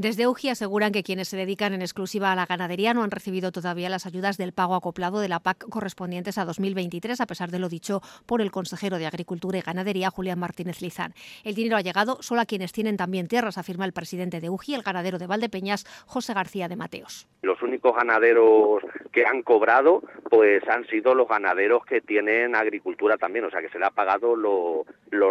Desde UGI aseguran que quienes se dedican en exclusiva a la ganadería no han recibido todavía las ayudas del pago acoplado de la PAC correspondientes a 2023, a pesar de lo dicho por el consejero de Agricultura y Ganadería, Julián Martínez Lizán. El dinero ha llegado solo a quienes tienen también tierras, afirma el presidente de UGI, el ganadero de Valdepeñas, José García de Mateos. Los únicos ganaderos que han cobrado pues han sido los ganaderos que tienen agricultura también, o sea que se le ha pagado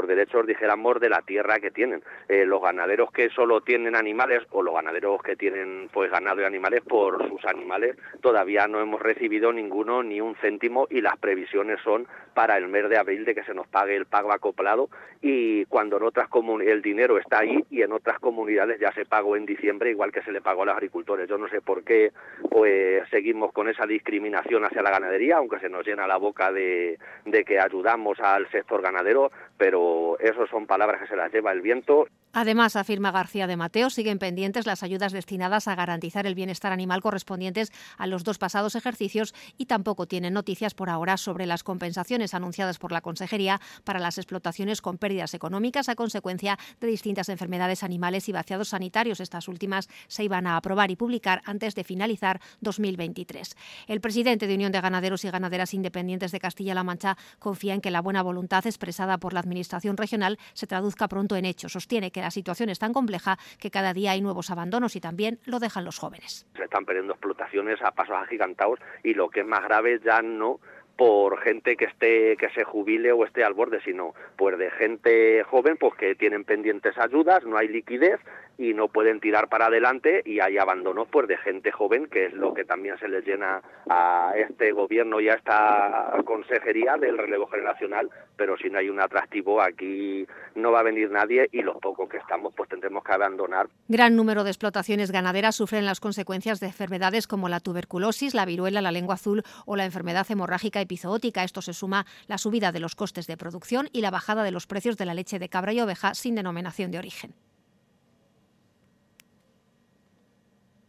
derechos, dijéramos, de la tierra que tienen. Eh, los ganaderos que solo tienen animales o los ganaderos que tienen pues ganado y animales por sus animales todavía no hemos recibido ninguno ni un céntimo y las previsiones son para el mes de abril de que se nos pague el pago acoplado y cuando en otras el dinero está ahí y en otras comunidades ya se pagó en diciembre igual que se le pagó a los agricultores. Yo no sé por qué pues seguimos con esa discriminación hacia la ganadería, aunque se nos llena la boca de, de que ayudamos al sector ganadero, pero eso son palabras que se las lleva el viento. Además, afirma García de Mateo, siguen pendientes las ayudas destinadas a garantizar el bienestar animal correspondientes a los dos pasados ejercicios y tampoco tienen noticias por ahora sobre las compensaciones anunciadas por la Consejería para las explotaciones con pérdidas económicas a consecuencia de distintas enfermedades animales y vaciados sanitarios. Estas últimas se iban a aprobar y publicar antes de finalizar 2023. El presidente de Unión de Ganaderos y Ganaderas Independientes de Castilla-La Mancha confía en que la buena voluntad expresada por la Administración regional se traduzca pronto en hechos. Sostiene que la situación es tan compleja que cada día hay nuevos abandonos y también lo dejan los jóvenes. Se están perdiendo explotaciones a pasos agigantados y lo que es más grave ya no por gente que esté que se jubile o esté al borde, sino pues de gente joven pues que tienen pendientes ayudas, no hay liquidez y no pueden tirar para adelante y hay abandonos pues de gente joven que es lo que también se les llena a este gobierno y a esta consejería del relevo generacional pero si no hay un atractivo aquí no va a venir nadie y los pocos que estamos pues tendremos que abandonar. Gran número de explotaciones ganaderas sufren las consecuencias de enfermedades como la tuberculosis, la viruela, la lengua azul o la enfermedad hemorrágica epizootica. Esto se suma la subida de los costes de producción y la bajada de los precios de la leche de cabra y oveja sin denominación de origen.